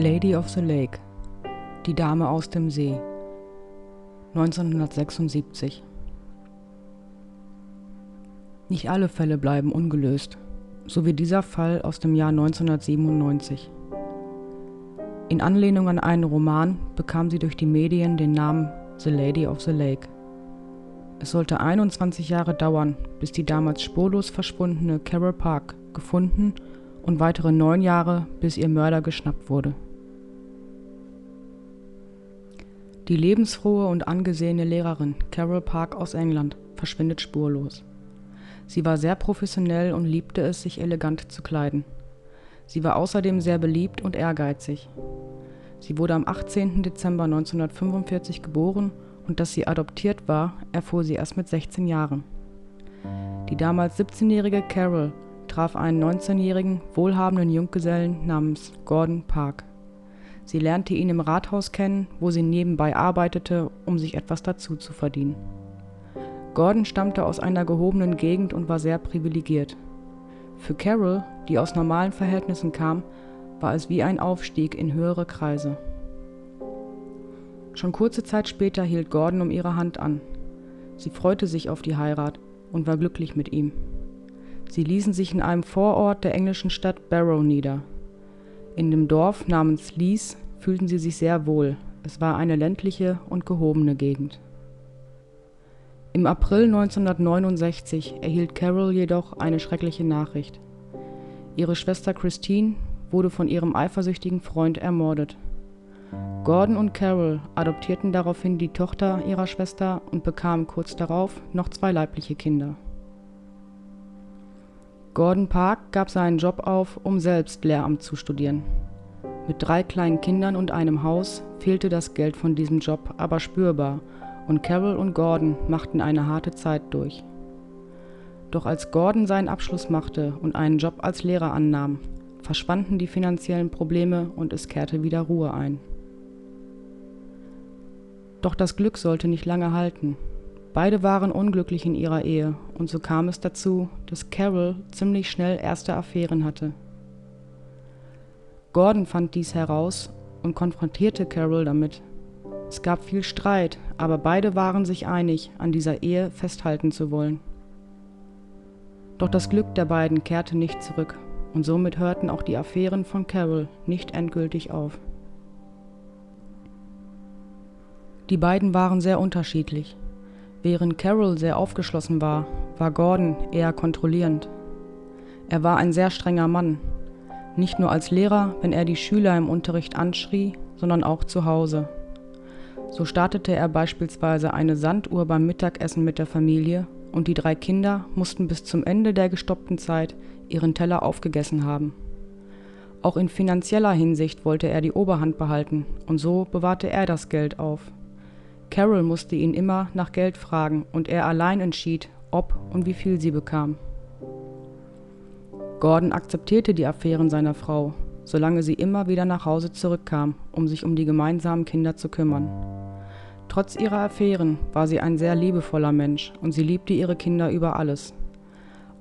Lady of the Lake Die Dame aus dem See 1976 Nicht alle Fälle bleiben ungelöst, so wie dieser Fall aus dem Jahr 1997. In Anlehnung an einen Roman bekam sie durch die Medien den Namen The Lady of the Lake. Es sollte 21 Jahre dauern, bis die damals spurlos verschwundene Carol Park gefunden und weitere neun Jahre, bis ihr Mörder geschnappt wurde. Die lebensfrohe und angesehene Lehrerin Carol Park aus England verschwindet spurlos. Sie war sehr professionell und liebte es, sich elegant zu kleiden. Sie war außerdem sehr beliebt und ehrgeizig. Sie wurde am 18. Dezember 1945 geboren und dass sie adoptiert war, erfuhr sie erst mit 16 Jahren. Die damals 17-jährige Carol traf einen 19-jährigen, wohlhabenden Junggesellen namens Gordon Park. Sie lernte ihn im Rathaus kennen, wo sie nebenbei arbeitete, um sich etwas dazu zu verdienen. Gordon stammte aus einer gehobenen Gegend und war sehr privilegiert. Für Carol, die aus normalen Verhältnissen kam, war es wie ein Aufstieg in höhere Kreise. Schon kurze Zeit später hielt Gordon um ihre Hand an. Sie freute sich auf die Heirat und war glücklich mit ihm. Sie ließen sich in einem Vorort der englischen Stadt Barrow nieder. In dem Dorf namens Lies fühlten sie sich sehr wohl, es war eine ländliche und gehobene Gegend. Im April 1969 erhielt Carol jedoch eine schreckliche Nachricht. Ihre Schwester Christine wurde von ihrem eifersüchtigen Freund ermordet. Gordon und Carol adoptierten daraufhin die Tochter ihrer Schwester und bekamen kurz darauf noch zwei leibliche Kinder. Gordon Park gab seinen Job auf, um selbst Lehramt zu studieren. Mit drei kleinen Kindern und einem Haus fehlte das Geld von diesem Job aber spürbar und Carol und Gordon machten eine harte Zeit durch. Doch als Gordon seinen Abschluss machte und einen Job als Lehrer annahm, verschwanden die finanziellen Probleme und es kehrte wieder Ruhe ein. Doch das Glück sollte nicht lange halten. Beide waren unglücklich in ihrer Ehe und so kam es dazu, dass Carol ziemlich schnell erste Affären hatte. Gordon fand dies heraus und konfrontierte Carol damit. Es gab viel Streit, aber beide waren sich einig, an dieser Ehe festhalten zu wollen. Doch das Glück der beiden kehrte nicht zurück und somit hörten auch die Affären von Carol nicht endgültig auf. Die beiden waren sehr unterschiedlich. Während Carol sehr aufgeschlossen war, war Gordon eher kontrollierend. Er war ein sehr strenger Mann, nicht nur als Lehrer, wenn er die Schüler im Unterricht anschrie, sondern auch zu Hause. So startete er beispielsweise eine Sanduhr beim Mittagessen mit der Familie und die drei Kinder mussten bis zum Ende der gestoppten Zeit ihren Teller aufgegessen haben. Auch in finanzieller Hinsicht wollte er die Oberhand behalten und so bewahrte er das Geld auf. Carol musste ihn immer nach Geld fragen und er allein entschied, ob und wie viel sie bekam. Gordon akzeptierte die Affären seiner Frau, solange sie immer wieder nach Hause zurückkam, um sich um die gemeinsamen Kinder zu kümmern. Trotz ihrer Affären war sie ein sehr liebevoller Mensch und sie liebte ihre Kinder über alles.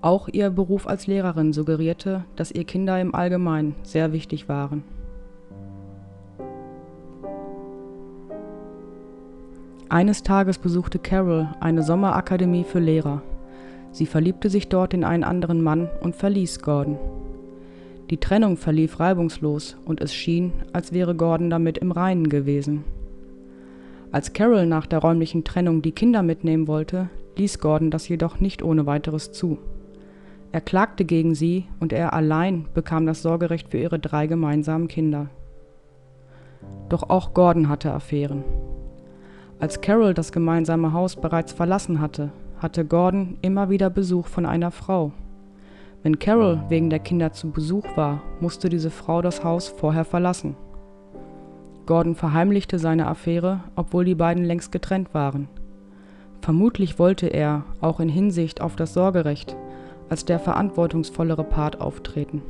Auch ihr Beruf als Lehrerin suggerierte, dass ihr Kinder im Allgemeinen sehr wichtig waren. Eines Tages besuchte Carol eine Sommerakademie für Lehrer. Sie verliebte sich dort in einen anderen Mann und verließ Gordon. Die Trennung verlief reibungslos und es schien, als wäre Gordon damit im Reinen gewesen. Als Carol nach der räumlichen Trennung die Kinder mitnehmen wollte, ließ Gordon das jedoch nicht ohne weiteres zu. Er klagte gegen sie und er allein bekam das Sorgerecht für ihre drei gemeinsamen Kinder. Doch auch Gordon hatte Affären. Als Carol das gemeinsame Haus bereits verlassen hatte, hatte Gordon immer wieder Besuch von einer Frau. Wenn Carol wegen der Kinder zu Besuch war, musste diese Frau das Haus vorher verlassen. Gordon verheimlichte seine Affäre, obwohl die beiden längst getrennt waren. Vermutlich wollte er, auch in Hinsicht auf das Sorgerecht, als der verantwortungsvollere Part auftreten.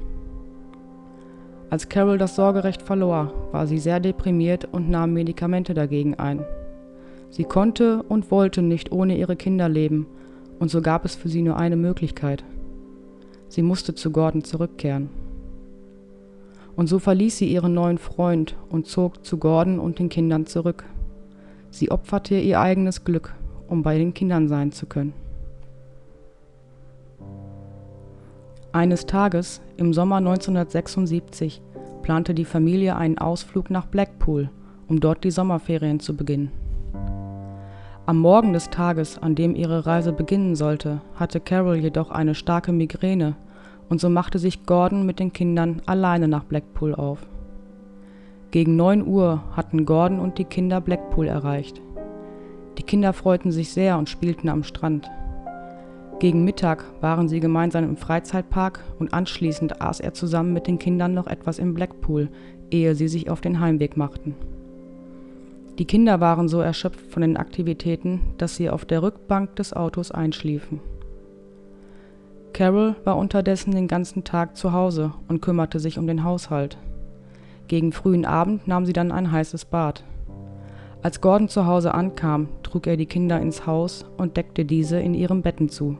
Als Carol das Sorgerecht verlor, war sie sehr deprimiert und nahm Medikamente dagegen ein. Sie konnte und wollte nicht ohne ihre Kinder leben Und so gab es für sie nur eine Möglichkeit. Sie musste zu Gordon zurückkehren. Und so verließ sie ihren neuen Freund und zog zu Gordon und den Kindern zurück. Sie opferte ihr eigenes Glück, um bei den Kindern sein zu können. Eines Tages im Sommer 1976 plante die Familie einen Ausflug nach Blackpool, um dort die Sommerferien zu beginnen. Am Morgen des Tages, an dem ihre Reise beginnen sollte, hatte Carol jedoch eine starke Migräne und so machte sich Gordon mit den Kindern alleine nach Blackpool auf. Gegen 9 Uhr hatten Gordon und die Kinder Blackpool erreicht. Die Kinder freuten sich sehr und spielten am Strand. Gegen Mittag waren sie gemeinsam im Freizeitpark und anschließend aß er zusammen mit den Kindern noch etwas im Blackpool, ehe sie sich auf den Heimweg machten. Die Kinder waren so erschöpft von den Aktivitäten, dass sie auf der Rückbank des Autos einschliefen. Carol war unterdessen den ganzen Tag zu Hause und kümmerte sich um den Haushalt. Gegen frühen Abend nahm sie dann ein heißes Bad. Als Gordon zu Hause ankam, trug er die Kinder ins Haus und deckte diese in ihrem Betten zu.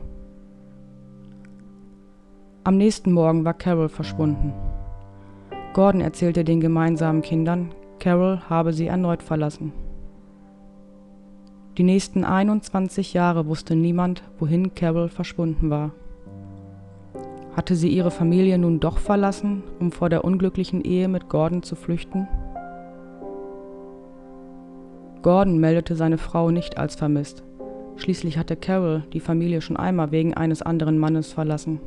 Am nächsten Morgen war Carol verschwunden. Gordon erzählte den gemeinsamen Kindern, Carol habe sie erneut verlassen. Die nächsten 21 Jahre wusste niemand, wohin Carol verschwunden war. Hatte sie ihre Familie nun doch verlassen, um vor der unglücklichen Ehe mit Gordon zu flüchten? Gordon meldete seine Frau nicht als vermisst. Schließlich hatte Carol die Familie schon einmal wegen eines anderen Mannes verlassen.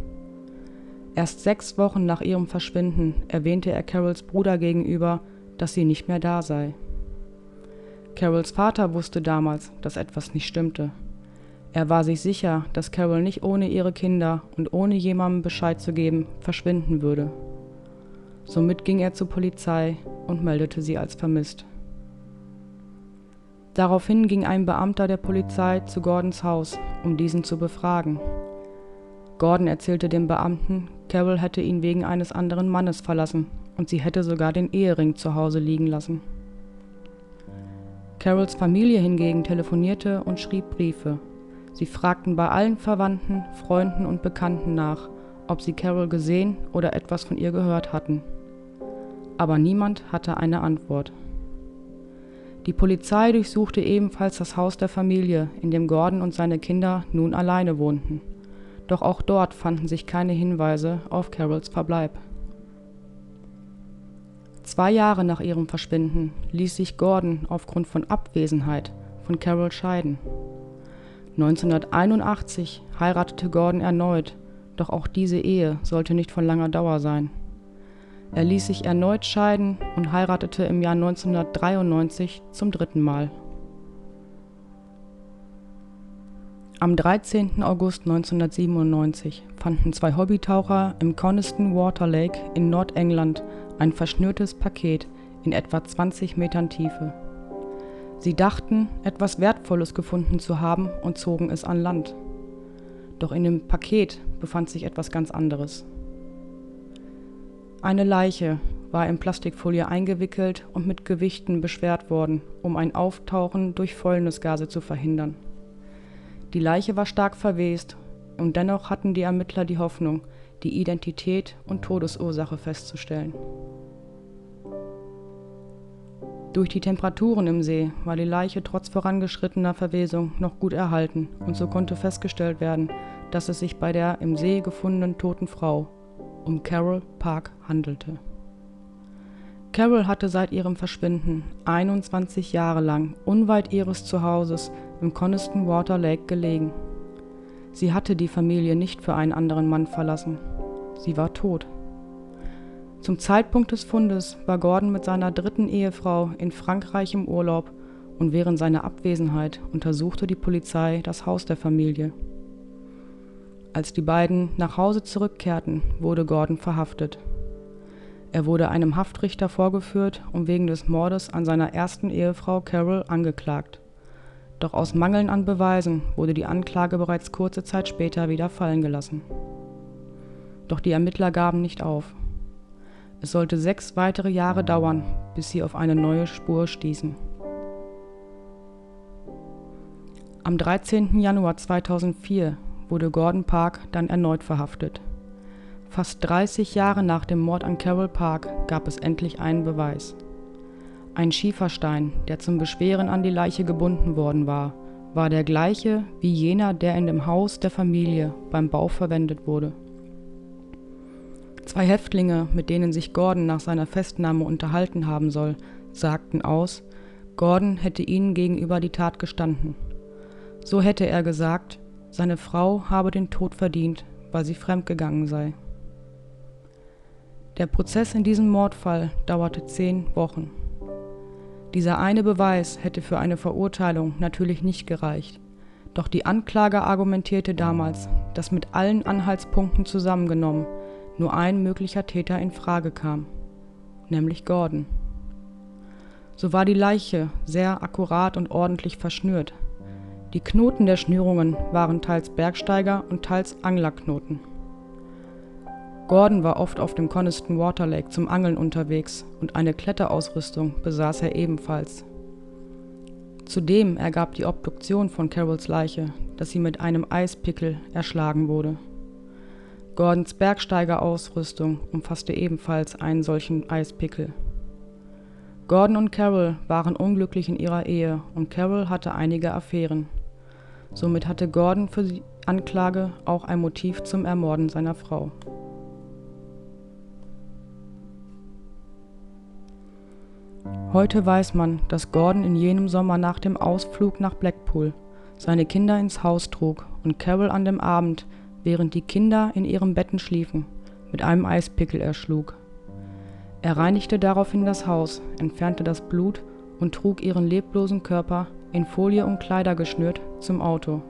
Erst sechs Wochen nach ihrem Verschwinden erwähnte er Carols Bruder gegenüber, dass sie nicht mehr da sei. Carols Vater wusste damals, dass etwas nicht stimmte. Er war sich sicher, dass Carol nicht ohne ihre Kinder und ohne jemandem Bescheid zu geben verschwinden würde. Somit ging er zur Polizei und meldete sie als vermisst. Daraufhin ging ein Beamter der Polizei zu Gordons Haus, um diesen zu befragen. Gordon erzählte dem Beamten, Carol hätte ihn wegen eines anderen Mannes verlassen und sie hätte sogar den Ehering zu Hause liegen lassen. Carols Familie hingegen telefonierte und schrieb Briefe. Sie fragten bei allen Verwandten, Freunden und Bekannten nach, ob sie Carol gesehen oder etwas von ihr gehört hatten. Aber niemand hatte eine Antwort. Die Polizei durchsuchte ebenfalls das Haus der Familie, in dem Gordon und seine Kinder nun alleine wohnten. Doch auch dort fanden sich keine Hinweise auf Carols Verbleib. Zwei Jahre nach ihrem Verschwinden ließ sich Gordon aufgrund von Abwesenheit von Carol scheiden. 1981 heiratete Gordon erneut, doch auch diese Ehe sollte nicht von langer Dauer sein. Er ließ sich erneut scheiden und heiratete im Jahr 1993 zum dritten Mal. Am 13. August 1997 fanden zwei Hobbytaucher im Coniston Water Lake in Nordengland ein verschnürtes Paket in etwa 20 Metern Tiefe. Sie dachten, etwas Wertvolles gefunden zu haben und zogen es an Land. Doch in dem Paket befand sich etwas ganz anderes. Eine Leiche war in Plastikfolie eingewickelt und mit Gewichten beschwert worden, um ein Auftauchen durch Fäulnisgase zu verhindern. Die Leiche war stark verwest und dennoch hatten die Ermittler die Hoffnung, die Identität und Todesursache festzustellen. Durch die Temperaturen im See war die Leiche trotz vorangeschrittener Verwesung noch gut erhalten und so konnte festgestellt werden, dass es sich bei der im See gefundenen toten Frau um Carol Park handelte. Carol hatte seit ihrem Verschwinden 21 Jahre lang unweit ihres Zuhauses im Coniston Water Lake gelegen. Sie hatte die Familie nicht für einen anderen Mann verlassen. Sie war tot. Zum Zeitpunkt des Fundes war Gordon mit seiner dritten Ehefrau in Frankreich im Urlaub und während seiner Abwesenheit untersuchte die Polizei das Haus der Familie. Als die beiden nach Hause zurückkehrten, wurde Gordon verhaftet. Er wurde einem Haftrichter vorgeführt und wegen des Mordes an seiner ersten Ehefrau Carol angeklagt. Doch aus Mangeln an Beweisen wurde die Anklage bereits kurze Zeit später wieder fallen gelassen. Doch die Ermittler gaben nicht auf. Es sollte sechs weitere Jahre dauern, bis sie auf eine neue Spur stießen. Am 13. Januar 2004 wurde Gordon Park dann erneut verhaftet. Fast 30 Jahre nach dem Mord an Carol Park gab es endlich einen Beweis. Ein Schieferstein, der zum Beschweren an die Leiche gebunden worden war, war der gleiche wie jener, der in dem Haus der Familie beim Bau verwendet wurde. Zwei Häftlinge, mit denen sich Gordon nach seiner Festnahme unterhalten haben soll, sagten aus, Gordon hätte ihnen gegenüber die Tat gestanden. So hätte er gesagt, seine Frau habe den Tod verdient, weil sie fremdgegangen sei. Der Prozess in diesem Mordfall dauerte zehn Wochen. Dieser eine Beweis hätte für eine Verurteilung natürlich nicht gereicht, doch die Anklage argumentierte damals, dass mit allen Anhaltspunkten zusammengenommen nur ein möglicher Täter in Frage kam, nämlich Gordon. So war die Leiche sehr akkurat und ordentlich verschnürt, die Knoten der Schnürungen waren teils Bergsteiger und teils Anglerknoten. Gordon war oft auf dem Coniston Water Lake zum Angeln unterwegs und eine Kletterausrüstung besaß er ebenfalls. Zudem ergab die Obduktion von Carols Leiche, dass sie mit einem Eispickel erschlagen wurde. Gordons Bergsteigerausrüstung umfasste ebenfalls einen solchen Eispickel. Gordon und Carol waren unglücklich in ihrer Ehe und Carol hatte einige Affären. Somit hatte Gordon für die Anklage auch ein Motiv zum Ermorden seiner Frau. Heute weiß man, dass Gordon in jenem Sommer nach dem Ausflug nach Blackpool seine Kinder ins Haus trug und Carol an dem Abend, während die Kinder in ihren Betten schliefen, mit einem Eispickel erschlug. Er reinigte daraufhin das Haus, entfernte das Blut und trug ihren leblosen Körper in Folie und Kleider geschnürt, zum Auto.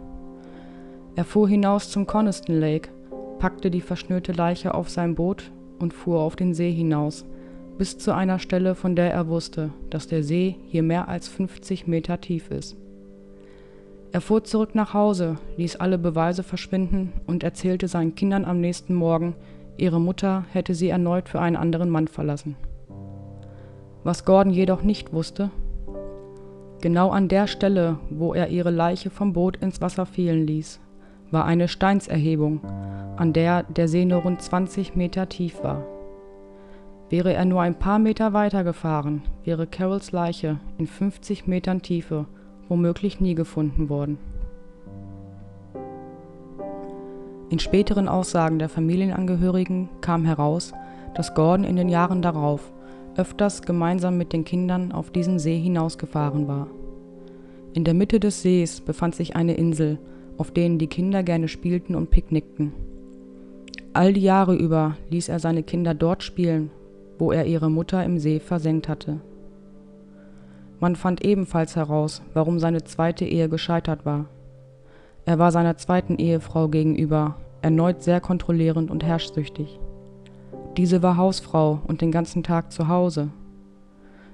Er fuhr hinaus zum Coniston Lake, packte die verschnürte Leiche auf sein Boot und fuhr auf den See hinaus, bis zu einer Stelle, von der er wusste, dass der See hier mehr als 50 Meter tief ist. Er fuhr zurück nach Hause, ließ alle Beweise verschwinden und erzählte seinen Kindern am nächsten Morgen, ihre Mutter hätte sie erneut für einen anderen Mann verlassen. Was Gordon jedoch nicht wusste, Genau an der Stelle, wo er ihre Leiche vom Boot ins Wasser fielen ließ, war eine Steinserhebung, an der der See nur rund 20 Meter tief war. Wäre er nur ein paar Meter weiter gefahren, wäre Carols Leiche in 50 Metern Tiefe womöglich nie gefunden worden. In späteren Aussagen der Familienangehörigen kam heraus, dass Gordon in den Jahren darauf öfters gemeinsam mit den Kindern auf diesen See hinausgefahren war. In der Mitte des Sees befand sich eine Insel, auf denen die Kinder gerne spielten und picknickten. All die Jahre über ließ er seine Kinder dort spielen, wo er ihre Mutter im See versenkt hatte. Man fand ebenfalls heraus, warum seine zweite Ehe gescheitert war. Er war seiner zweiten Ehefrau gegenüber erneut sehr kontrollierend und herrschsüchtig. Diese war Hausfrau und den ganzen Tag zu Hause.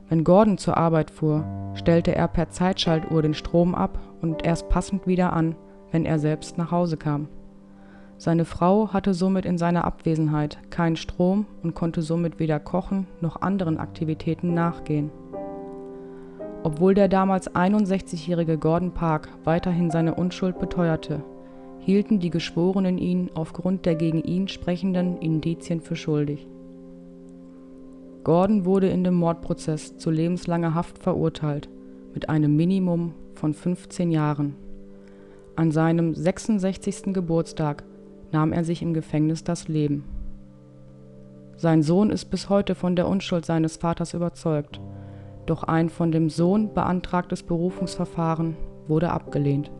Wenn Gordon zur Arbeit fuhr, stellte er per Zeitschaltuhr den Strom ab und erst passend wieder an, wenn er selbst nach Hause kam. Seine Frau hatte somit in seiner Abwesenheit keinen Strom und konnte somit weder kochen noch anderen Aktivitäten nachgehen. Obwohl der damals 61-jährige Gordon Park weiterhin seine Unschuld beteuerte, hielten die Geschworenen ihn aufgrund der gegen ihn sprechenden Indizien für schuldig. Gordon wurde in dem Mordprozess zu lebenslanger Haft verurteilt, mit einem Minimum von 15 Jahren. An seinem 66. Geburtstag nahm er sich im Gefängnis das Leben. Sein Sohn ist bis heute von der Unschuld seines Vaters überzeugt, doch ein von dem Sohn beantragtes Berufungsverfahren wurde abgelehnt